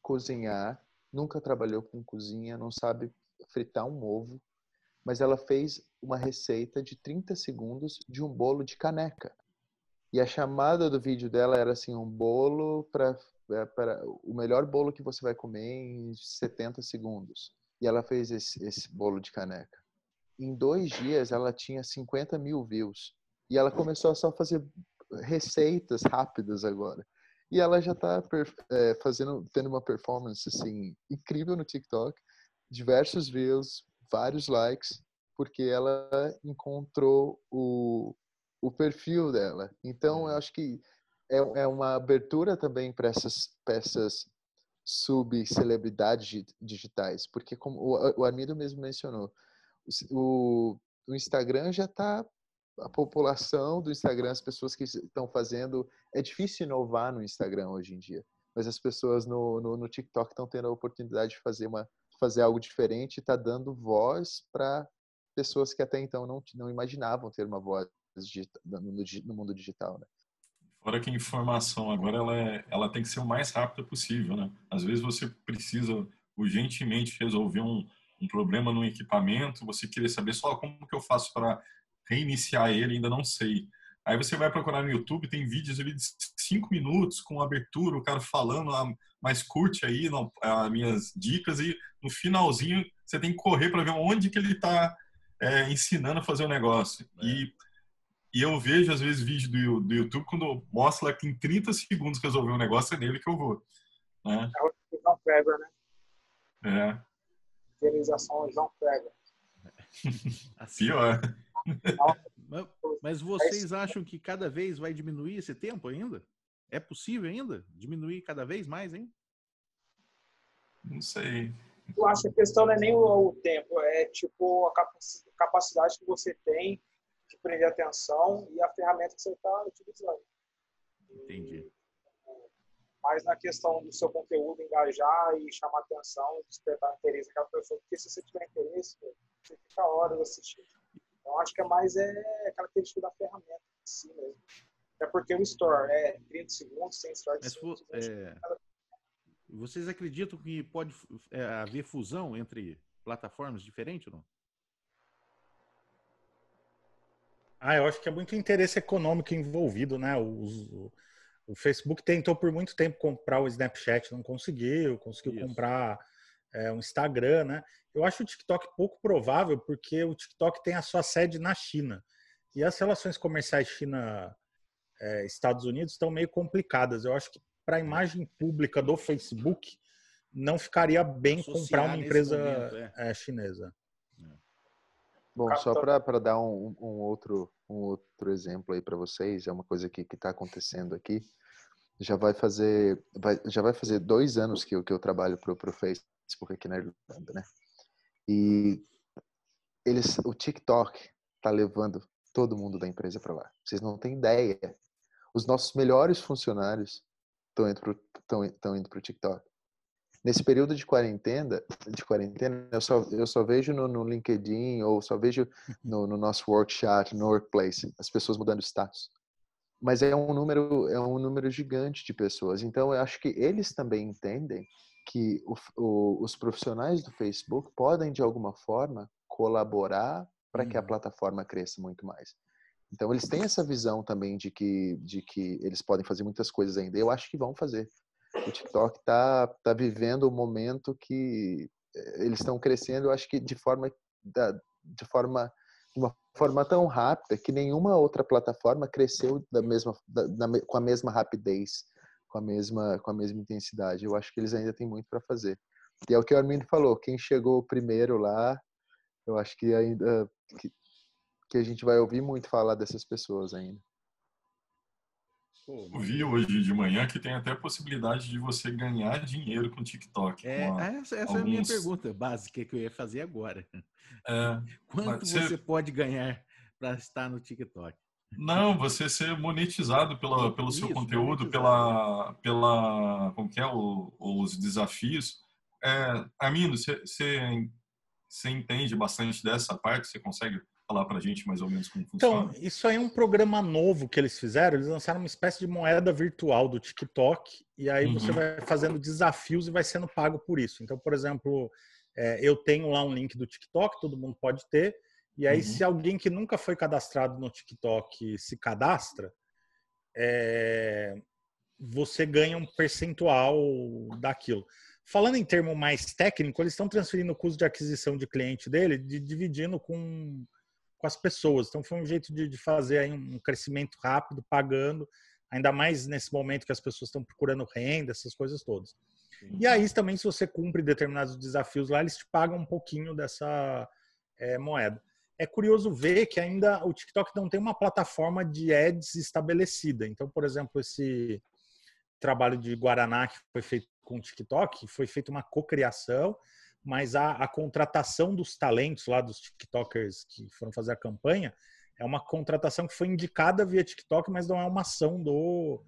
cozinhar, nunca trabalhou com cozinha, não sabe fritar um ovo, mas ela fez uma receita de 30 segundos de um bolo de caneca. E a chamada do vídeo dela era assim, um bolo para para o melhor bolo que você vai comer em 70 segundos. E ela fez esse, esse bolo de caneca. Em dois dias, ela tinha 50 mil views. E ela começou a só fazer receitas rápidas agora. E ela já está é, fazendo, tendo uma performance assim incrível no TikTok, diversos views, vários likes, porque ela encontrou o, o perfil dela. Então, eu acho que é, é uma abertura também para essas peças sub-celebridades digitais, porque como o, o Armindo mesmo mencionou, o, o Instagram já está a população do Instagram, as pessoas que estão fazendo, é difícil inovar no Instagram hoje em dia, mas as pessoas no, no, no TikTok estão tendo a oportunidade de fazer uma fazer algo diferente, está dando voz para pessoas que até então não, não imaginavam ter uma voz no, no mundo digital, né? Fora que a informação agora ela, é, ela tem que ser o mais rápida possível, né? Às vezes você precisa urgentemente resolver um, um problema no equipamento, você querer saber só como que eu faço para reiniciar ele, ainda não sei. Aí você vai procurar no YouTube, tem vídeos ali de cinco minutos com abertura, o cara falando, ah, mas curte aí não, as minhas dicas e no finalzinho você tem que correr para ver onde que ele está é, ensinando a fazer o negócio. É. E, e eu vejo às vezes vídeo do, do YouTube quando mostra que em 30 segundos resolver um negócio, é nele que eu vou. Né? É o João Kleber, né? É. Realização João Kleber. Assim, Pior. Mas, mas vocês acham que cada vez vai diminuir esse tempo ainda? É possível ainda diminuir cada vez mais, hein? Não sei. Eu acho que a questão não é nem o, tempo, é tipo a capacidade que você tem de prender atenção e a ferramenta que você está utilizando. Entendi. mais na questão do seu conteúdo engajar e chamar atenção, despertar interesse naquela pessoa, porque se você tiver interesse, você fica horas assistindo. Então, acho que é mais é característica da ferramenta em si mesmo. É porque o store é 30 segundos, sem store de Mas, é... Vocês acreditam que pode é, haver fusão entre plataformas diferentes ou não? Ah, eu acho que é muito interesse econômico envolvido, né? O, o Facebook tentou por muito tempo comprar o Snapchat, não conseguiu, conseguiu Isso. comprar é, um Instagram, né? Eu acho o TikTok pouco provável, porque o TikTok tem a sua sede na China. E as relações comerciais China-Estados é, Unidos estão meio complicadas. Eu acho que para a imagem pública do Facebook, não ficaria bem Associar comprar uma empresa momento, é. É, chinesa. Bom, só para dar um, um, outro, um outro exemplo aí para vocês, é uma coisa que está acontecendo aqui. Já vai fazer, vai, já vai fazer dois anos que eu, que eu trabalho para o Facebook aqui na Irlanda, né? E eles, o TikTok está levando todo mundo da empresa para lá. Vocês não têm ideia. Os nossos melhores funcionários estão indo para o TikTok. Nesse período de quarentena, de quarentena eu, só, eu só vejo no, no LinkedIn ou só vejo no, no nosso workshop, no workplace, as pessoas mudando status. Mas é um número é um número gigante de pessoas. Então eu acho que eles também entendem que o, o, os profissionais do Facebook podem, de alguma forma, colaborar para que a uhum. plataforma cresça muito mais. Então, eles têm essa visão também de que, de que eles podem fazer muitas coisas ainda. Eu acho que vão fazer. O TikTok está tá vivendo um momento que eh, eles estão crescendo, eu acho que de forma, de forma uma forma tão rápida que nenhuma outra plataforma cresceu da mesma, da, da, com a mesma rapidez com a mesma com a mesma intensidade. Eu acho que eles ainda têm muito para fazer. E é o que o Armindo falou, quem chegou primeiro lá, eu acho que ainda que, que a gente vai ouvir muito falar dessas pessoas ainda. Eu vi hoje de manhã que tem até a possibilidade de você ganhar dinheiro com o TikTok. É, com a, essa, essa alguns... é a minha pergunta básica que eu ia fazer agora. É, Quanto você... você pode ganhar para estar no TikTok? Não, você ser monetizado pela, pelo seu Isso, conteúdo, pela, pela, como que é, o, os desafios. É, você, você, você entende bastante dessa parte? Você consegue falar para a gente mais ou menos como funciona? Então, isso aí é um programa novo que eles fizeram. Eles lançaram uma espécie de moeda virtual do TikTok e aí uhum. você vai fazendo desafios e vai sendo pago por isso. Então, por exemplo, é, eu tenho lá um link do TikTok, todo mundo pode ter. E aí, uhum. se alguém que nunca foi cadastrado no TikTok se cadastra, é, você ganha um percentual daquilo. Falando em termo mais técnico, eles estão transferindo o custo de aquisição de cliente dele, de, dividindo com, com as pessoas. Então, foi um jeito de, de fazer aí um crescimento rápido, pagando, ainda mais nesse momento que as pessoas estão procurando renda, essas coisas todas. Sim. E aí, também, se você cumpre determinados desafios lá, eles te pagam um pouquinho dessa é, moeda é curioso ver que ainda o TikTok não tem uma plataforma de ads estabelecida. Então, por exemplo, esse trabalho de Guaraná que foi feito com o TikTok, foi feita uma cocriação, mas a, a, contratação dos talentos lá dos TikTokers que foram fazer a campanha é uma contratação que foi indicada via TikTok, mas não é uma ação do,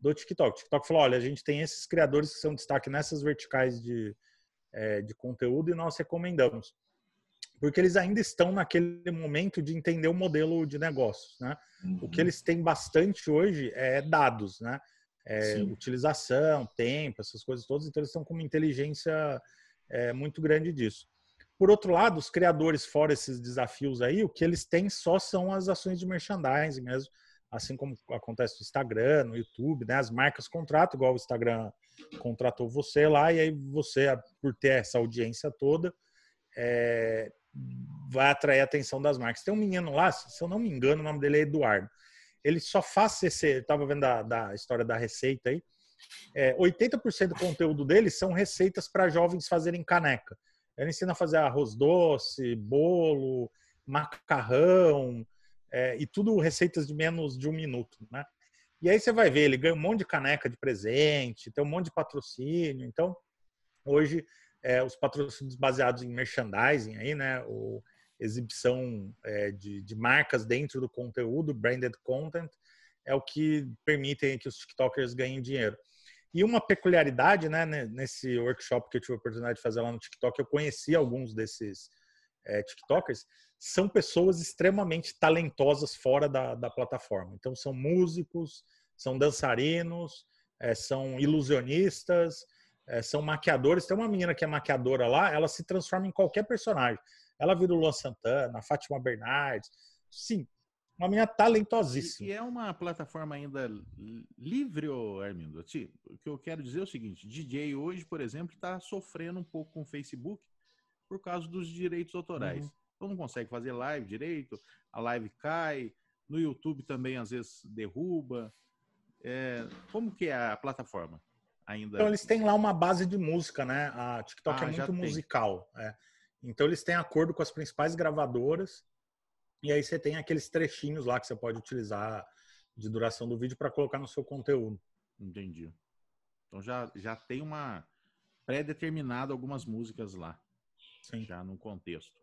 do TikTok. O TikTok falou: olha, a gente tem esses criadores que são destaque nessas verticais de, é, de conteúdo e nós recomendamos porque eles ainda estão naquele momento de entender o modelo de negócios, né? Uhum. O que uhum. eles têm bastante hoje é dados, né? É, utilização, tempo, essas coisas todas. Então eles estão com uma inteligência é, muito grande disso. Por outro lado, os criadores, fora esses desafios aí, o que eles têm só são as ações de merchandising mesmo, assim como acontece no Instagram, no YouTube, né? As marcas contratam, igual o Instagram contratou você lá, e aí você, por ter essa audiência toda, é, vai atrair a atenção das marcas. Tem um menino lá, se eu não me engano, o nome dele é Eduardo. Ele só faz esse. Eu vendo a, da história da receita aí. É, 80% do conteúdo dele são receitas para jovens fazerem caneca. Ele ensina a fazer arroz doce, bolo, macarrão, é, e tudo receitas de menos de um minuto, né? E aí você vai ver, ele ganha um monte de caneca de presente, tem um monte de patrocínio. Então, hoje é, os patrocínios baseados em merchandising aí, né? O, exibição é, de, de, marcas dentro do conteúdo, branded content, é o que permitem que os TikTokers ganhem dinheiro. E uma peculiaridade, né, nesse workshop que eu tive a oportunidade de fazer lá no TikTok, eu conheci alguns desses é, TikTokers, são pessoas extremamente talentosas fora da, da plataforma. Então, são músicos, são dançarinos, é, são ilusionistas, é, são maquiadores. Tem uma menina que é maquiadora lá, ela se transforma em qualquer personagem. Ela vira o Luan Santana, a Fátima Bernardes. Sim, uma menina talentosíssima. E, e é uma plataforma ainda livre, Armindo? O que eu quero dizer é o seguinte: DJ hoje, por exemplo, está sofrendo um pouco com o Facebook por causa dos direitos autorais. Uhum. Então não consegue fazer live direito, a live cai, no YouTube também às vezes derruba. É, como que é a plataforma? ainda. Então eles têm lá uma base de música, né? A TikTok ah, é muito musical. É. Então eles têm acordo com as principais gravadoras e aí você tem aqueles trechinhos lá que você pode utilizar de duração do vídeo para colocar no seu conteúdo. Entendi. Então já, já tem uma pré-determinada algumas músicas lá. Sim. Já no contexto.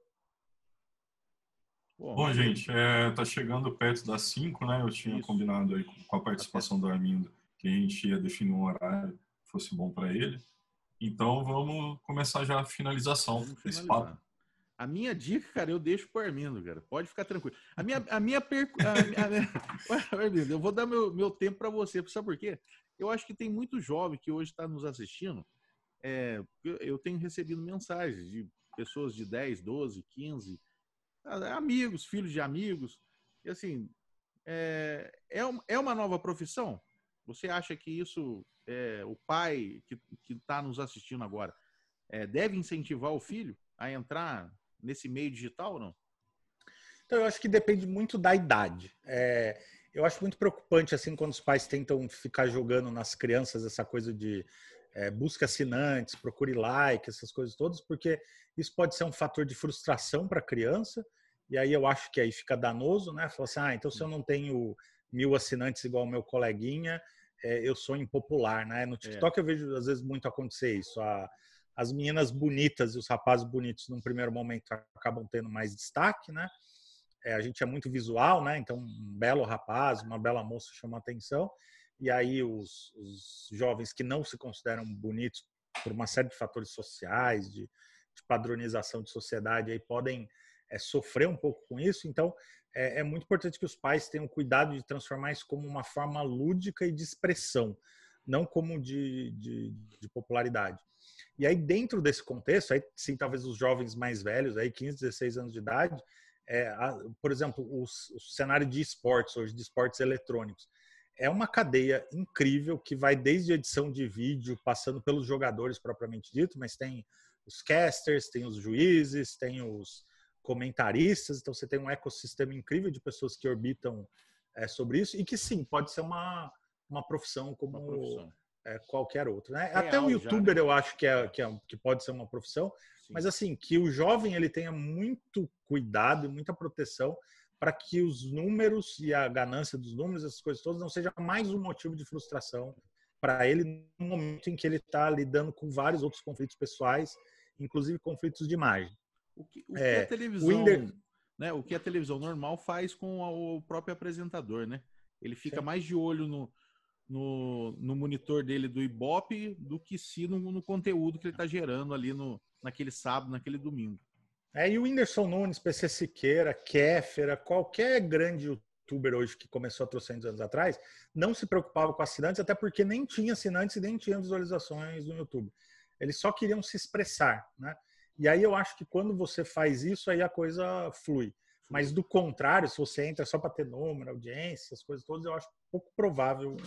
Bom, Bom gente, é, tá chegando perto das 5, né? Eu tinha Isso. combinado aí com a participação do Armindo que a gente ia definir um horário fosse bom para ele. Então vamos começar já a finalização desse papo. A minha dica, cara, eu deixo pro Armindo, cara. Pode ficar tranquilo. A minha, a minha, per... a, a, Armindo, eu vou dar meu, meu tempo para você. Sabe por quê? Eu acho que tem muito jovem que hoje está nos assistindo. É, eu tenho recebido mensagens de pessoas de 10, 12, 15, amigos, filhos de amigos. E assim, é, é, é uma nova profissão? Você acha que isso é, o pai que está nos assistindo agora é, deve incentivar o filho a entrar nesse meio digital ou não? Então, eu acho que depende muito da idade. É, eu acho muito preocupante assim quando os pais tentam ficar jogando nas crianças essa coisa de é, busca assinantes, procure like, essas coisas todas, porque isso pode ser um fator de frustração para a criança. E aí eu acho que aí fica danoso, né? Falar assim, ah, então se eu não tenho mil assinantes igual o meu coleguinha, é, eu sou impopular, né? No é. TikTok é. eu vejo às vezes muito acontecer isso. A, as meninas bonitas e os rapazes bonitos, num primeiro momento, acabam tendo mais destaque, né? É, a gente é muito visual, né? Então, um belo rapaz, uma bela moça chama atenção. E aí, os, os jovens que não se consideram bonitos por uma série de fatores sociais, de, de padronização de sociedade, aí podem é, sofrer um pouco com isso. Então, é, é, muito importante que os pais tenham cuidado de transformar isso como uma forma lúdica e de expressão, não como de, de, de popularidade. E aí, dentro desse contexto, aí sim, talvez os jovens mais velhos, aí 15, 16 anos de idade, é, a, por exemplo, o, o cenário de esportes hoje, de esportes eletrônicos, é uma cadeia incrível que vai desde edição de vídeo, passando pelos jogadores propriamente dito, mas tem os casters, tem os juízes, tem os, comentaristas, então você tem um ecossistema incrível de pessoas que orbitam é, sobre isso e que sim, pode ser uma, uma profissão como uma profissão. É, qualquer outra. Né? Real, Até o youtuber já, né? eu acho que, é, que, é, que pode ser uma profissão, sim. mas assim, que o jovem ele tenha muito cuidado e muita proteção para que os números e a ganância dos números, essas coisas todas, não seja mais um motivo de frustração para ele no momento em que ele está lidando com vários outros conflitos pessoais, inclusive conflitos de imagem. O que, o é, que a televisão, Winder... né? O que a televisão normal faz com o próprio apresentador, né? Ele fica Sim. mais de olho no, no, no, monitor dele do Ibope do que se no, no conteúdo que ele está gerando ali no, naquele sábado, naquele domingo. É, e o Whindersson Nunes, PC Siqueira, Kéfera, qualquer grande youtuber hoje que começou há 300 anos atrás, não se preocupava com assinantes, até porque nem tinha assinantes e nem tinha visualizações no YouTube. Eles só queriam se expressar, né? E aí eu acho que quando você faz isso, aí a coisa flui. Mas do contrário, se você entra só para ter número, audiência, essas coisas todas, eu acho pouco provável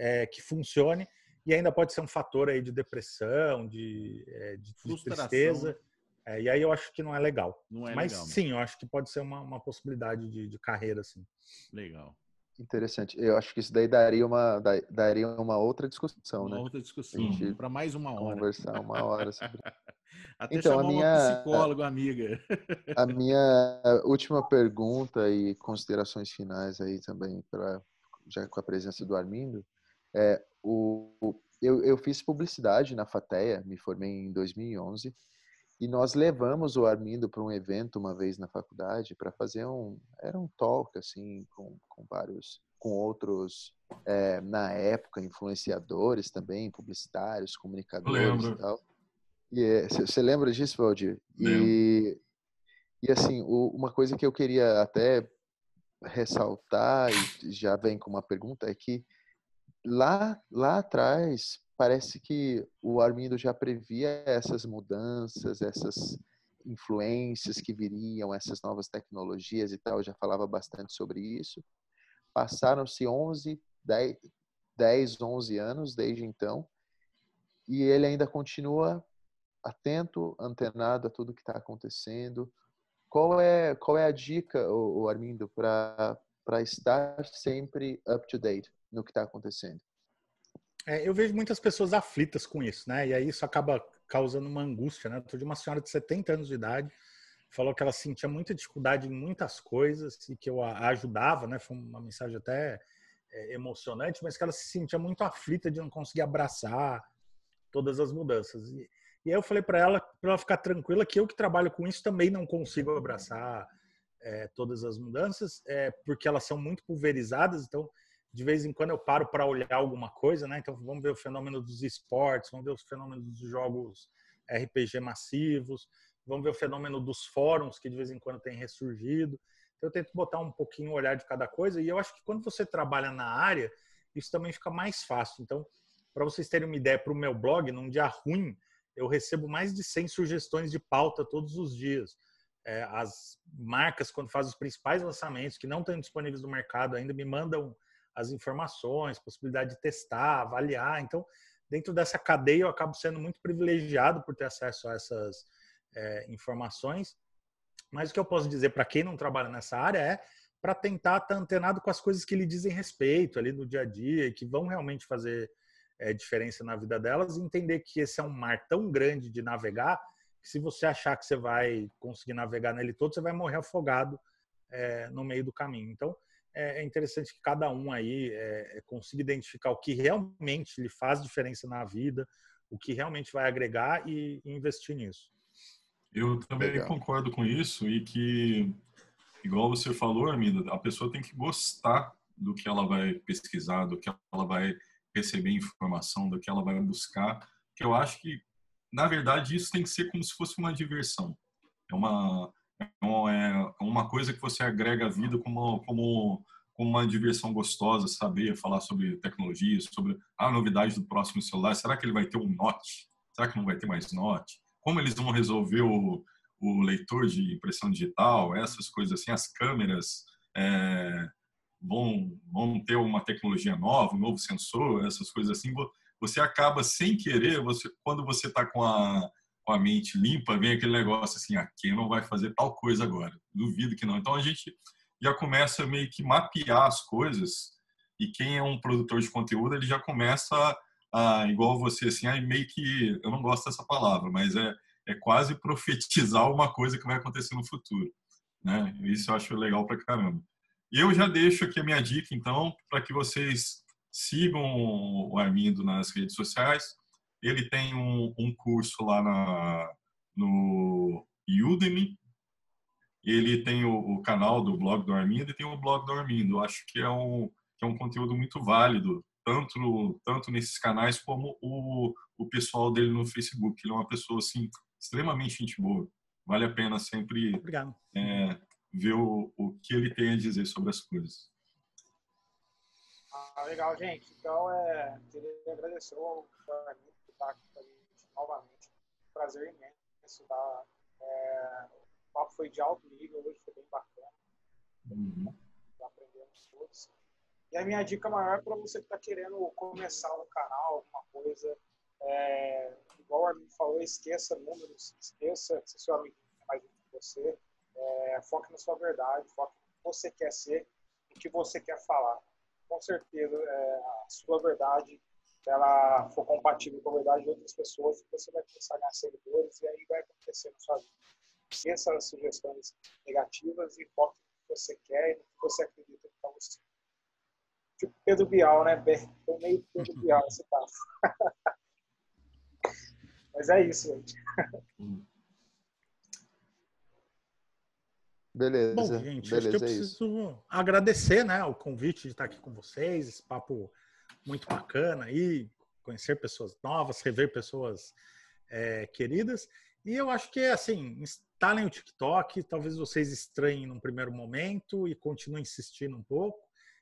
é, que funcione. E ainda pode ser um fator aí de depressão, de, é, de, de tristeza. É, e aí eu acho que não é legal. Não é Mas legal, sim, eu acho que pode ser uma, uma possibilidade de, de carreira, assim. Legal. Interessante. Eu acho que isso daí daria uma, daria uma outra discussão, uma né? outra discussão. Para mais uma hora. Conversar uma hora sobre. Até então, a minha, uma psicóloga, amiga. A minha última pergunta e considerações finais aí também, pra, já com a presença do Armindo, é o, eu, eu fiz publicidade na FATEA, me formei em 2011, e nós levamos o Armindo para um evento uma vez na faculdade para fazer um era um talk assim com, com vários com outros é, na época influenciadores também publicitários comunicadores e tal. E você lembra disso Valdir? E e assim o, uma coisa que eu queria até ressaltar e já vem com uma pergunta é que lá lá atrás parece que o Armindo já previa essas mudanças, essas influências que viriam, essas novas tecnologias e tal, já falava bastante sobre isso. Passaram-se 11, 10, 10, 11 anos desde então, e ele ainda continua atento, antenado a tudo que está acontecendo. Qual é, qual é a dica, o, Armindo, para estar sempre up to date no que está acontecendo? É, eu vejo muitas pessoas aflitas com isso, né? E aí isso acaba causando uma angústia, né? Eu de uma senhora de 70 anos de idade, falou que ela sentia muita dificuldade em muitas coisas e que eu a ajudava, né? Foi uma mensagem até é, emocionante, mas que ela se sentia muito aflita de não conseguir abraçar todas as mudanças. E, e aí eu falei para ela, para ela ficar tranquila, que eu que trabalho com isso também não consigo abraçar é, todas as mudanças, é, porque elas são muito pulverizadas, então de vez em quando eu paro para olhar alguma coisa, né? Então vamos ver o fenômeno dos esportes, vamos ver os fenômenos dos jogos RPG massivos, vamos ver o fenômeno dos fóruns que de vez em quando tem ressurgido. Então eu tento botar um pouquinho o olhar de cada coisa e eu acho que quando você trabalha na área, isso também fica mais fácil. Então, para vocês terem uma ideia para o meu blog, num dia ruim, eu recebo mais de 100 sugestões de pauta todos os dias. É, as marcas, quando fazem os principais lançamentos que não estão disponíveis no mercado ainda, me mandam as informações, possibilidade de testar, avaliar. Então, dentro dessa cadeia, eu acabo sendo muito privilegiado por ter acesso a essas é, informações. Mas o que eu posso dizer para quem não trabalha nessa área é para tentar estar tá antenado com as coisas que lhe dizem respeito ali no dia a dia e que vão realmente fazer é, diferença na vida delas e entender que esse é um mar tão grande de navegar que se você achar que você vai conseguir navegar nele todo, você vai morrer afogado é, no meio do caminho. Então, é, é interessante que cada um aí é, é, consiga identificar o que realmente lhe faz diferença na vida, o que realmente vai agregar e, e investir nisso. Eu também Legal. concordo com isso e que, igual você falou, Arminda, a pessoa tem que gostar do que ela vai pesquisar, do que ela vai receber informação, do que ela vai buscar. Que eu acho que, na verdade, isso tem que ser como se fosse uma diversão. É uma então, é uma coisa que você agrega à vida como, como, como uma diversão gostosa, saber falar sobre tecnologia, sobre a novidade do próximo celular. Será que ele vai ter um Note? Será que não vai ter mais Note? Como eles vão resolver o, o leitor de impressão digital? Essas coisas assim, as câmeras é, vão, vão ter uma tecnologia nova, um novo sensor, essas coisas assim. Você acaba sem querer, você, quando você está com a com a mente limpa, vem aquele negócio assim, ah, quem não vai fazer tal coisa agora? Duvido que não. Então a gente já começa meio que mapear as coisas e quem é um produtor de conteúdo, ele já começa a, igual você, assim, aí meio que, eu não gosto dessa palavra, mas é, é quase profetizar uma coisa que vai acontecer no futuro. Né? Isso eu acho legal pra caramba. Eu já deixo aqui a minha dica, então, para que vocês sigam o Armindo nas redes sociais. Ele tem um, um curso lá na, no Udemy. Ele tem o, o, canal do blog do Armindo e tem o blog do Armindo. Eu acho que é um, que é um conteúdo muito válido, tanto, tanto nesses canais como o, o pessoal dele no Facebook. Ele é uma pessoa assim, extremamente gente boa. Vale a pena sempre é, ver o, o que ele tem a dizer sobre as coisas. Ah, legal, gente. Então, é, queria agradecer ao estar aqui com a gente novamente. Prazer imenso tá? É, o papo foi de alto nível, hoje foi bem bacana. Uhum. Aprendemos todos. E a minha dica maior é para você que está querendo começar um canal, alguma coisa, é, igual o Armin falou, esqueça números, esqueça se seu amigo é mais do que você, é, foque na sua verdade, foque no que você quer ser, o que você quer falar. Com certeza, é, a sua verdade, se ela for compatível com a verdade de outras pessoas, você vai começar a ganhar seguidores e aí vai acontecer na sua vida. Esqueça as sugestões negativas e foque no que você quer e no que você acredita para você. Tipo Pedro Bial, né? Foi meio Pedro Bial nesse caso. Mas é isso, gente. Beleza. Bom, gente, beleza, acho que eu é preciso isso. agradecer né, o convite de estar aqui com vocês, esse papo muito bacana aí, conhecer pessoas novas, rever pessoas é, queridas. E eu acho que, assim, instalem o TikTok, talvez vocês estranhem num primeiro momento e continuem insistindo um pouco.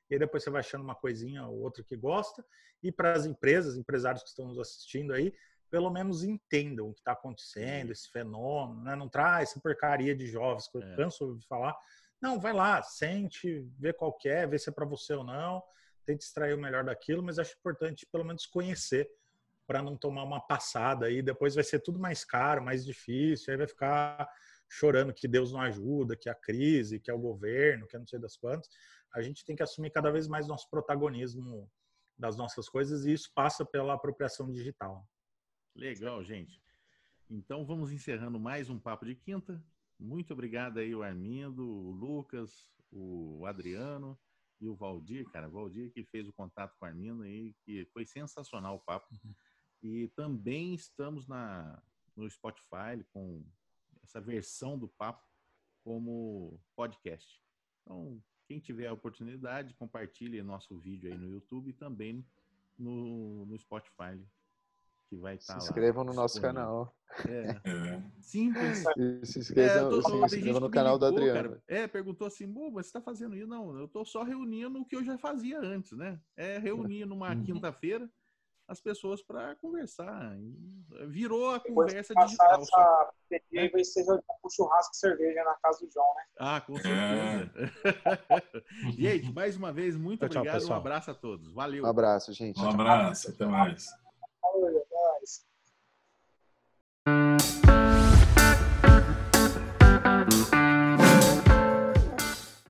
E aí depois você vai achando uma coisinha ou outra que gosta. E para as empresas, empresários que estão nos assistindo aí, pelo menos entendam o que está acontecendo, esse fenômeno, né? não traz essa porcaria de jovens que eu é. canso de falar. Não, vai lá, sente, vê qual é, vê se é para você ou não, tente extrair o melhor daquilo, mas acho importante pelo menos conhecer para não tomar uma passada aí, depois vai ser tudo mais caro, mais difícil, aí vai ficar chorando que Deus não ajuda, que a crise, que é o governo, que é não sei das quantas. A gente tem que assumir cada vez mais nosso protagonismo das nossas coisas e isso passa pela apropriação digital. Legal, gente. Então vamos encerrando mais um Papo de Quinta. Muito obrigado aí, o Armindo, o Lucas, o Adriano e o Valdir, cara. O Valdir que fez o contato com o Armindo aí, que foi sensacional o papo. Uhum. E também estamos na, no Spotify com essa versão do papo como podcast. Então, quem tiver a oportunidade, compartilhe nosso vídeo aí no YouTube e também no, no Spotify que vai estar tá Se inscrevam lá, no nosso canal. É. é. Simples. Se inscrevam, é, tô, se inscrevam no canal ligou, do Adriano. Cara. É, perguntou assim, mas você está fazendo isso? Não, eu estou só reunindo o que eu já fazia antes, né? É reunir numa uhum. quinta-feira as pessoas para conversar. Virou a conversa digital. Essa e aí vai ser um churrasco e cerveja na casa do João, né? Ah, com certeza. É. gente, mais uma vez, muito tchau, obrigado. Tchau, um abraço a todos. Valeu. Um abraço, gente. Um abraço. Até mais. Até mais.